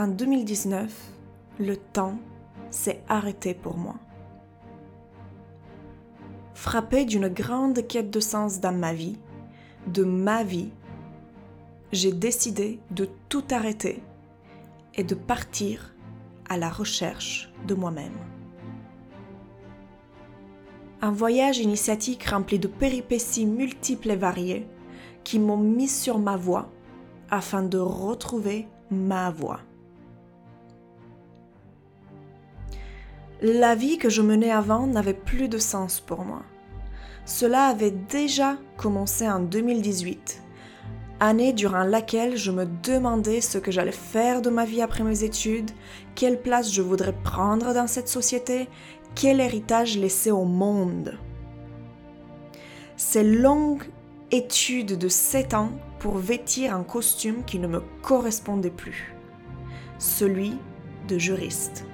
En 2019, le temps s'est arrêté pour moi. Frappé d'une grande quête de sens dans ma vie, de ma vie, j'ai décidé de tout arrêter et de partir à la recherche de moi-même. Un voyage initiatique rempli de péripéties multiples et variées qui m'ont mis sur ma voie afin de retrouver ma voie. La vie que je menais avant n'avait plus de sens pour moi. Cela avait déjà commencé en 2018, année durant laquelle je me demandais ce que j'allais faire de ma vie après mes études, quelle place je voudrais prendre dans cette société, quel héritage laisser au monde. Ces longues études de 7 ans pour vêtir un costume qui ne me correspondait plus, celui de juriste.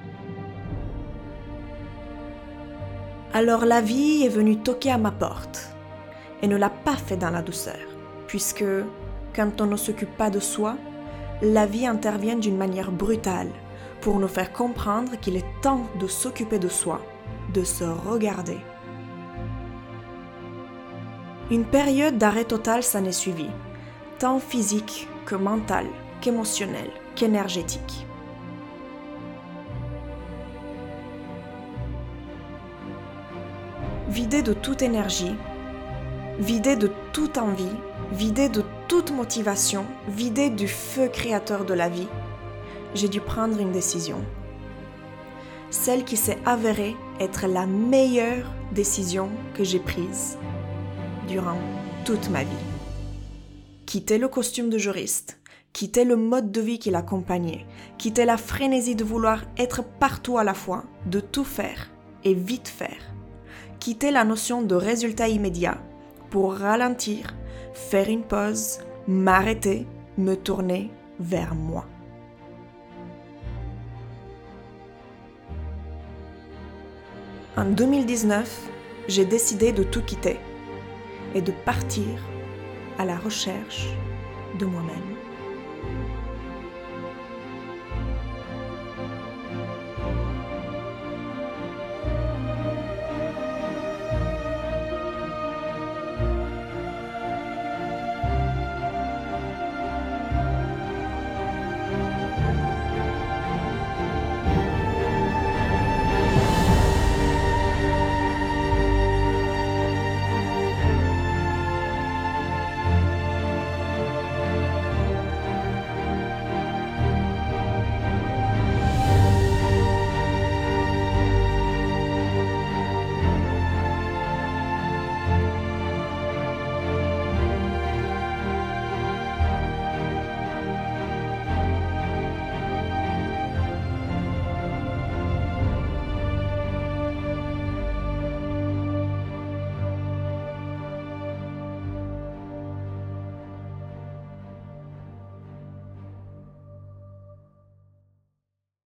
Alors la vie est venue toquer à ma porte et ne l'a pas fait dans la douceur, puisque quand on ne s'occupe pas de soi, la vie intervient d'une manière brutale pour nous faire comprendre qu'il est temps de s'occuper de soi, de se regarder. Une période d'arrêt total s'en est suivie, tant physique que mental, qu'émotionnel, qu'énergétique. Vidé de toute énergie, vidé de toute envie, vidé de toute motivation, vidé du feu créateur de la vie, j'ai dû prendre une décision. Celle qui s'est avérée être la meilleure décision que j'ai prise durant toute ma vie. Quitter le costume de juriste, quitter le mode de vie qui l'accompagnait, quitter la frénésie de vouloir être partout à la fois, de tout faire et vite faire, quitter la notion de résultat immédiat pour ralentir, faire une pause, m'arrêter, me tourner vers moi. En 2019, j'ai décidé de tout quitter et de partir à la recherche de moi-même.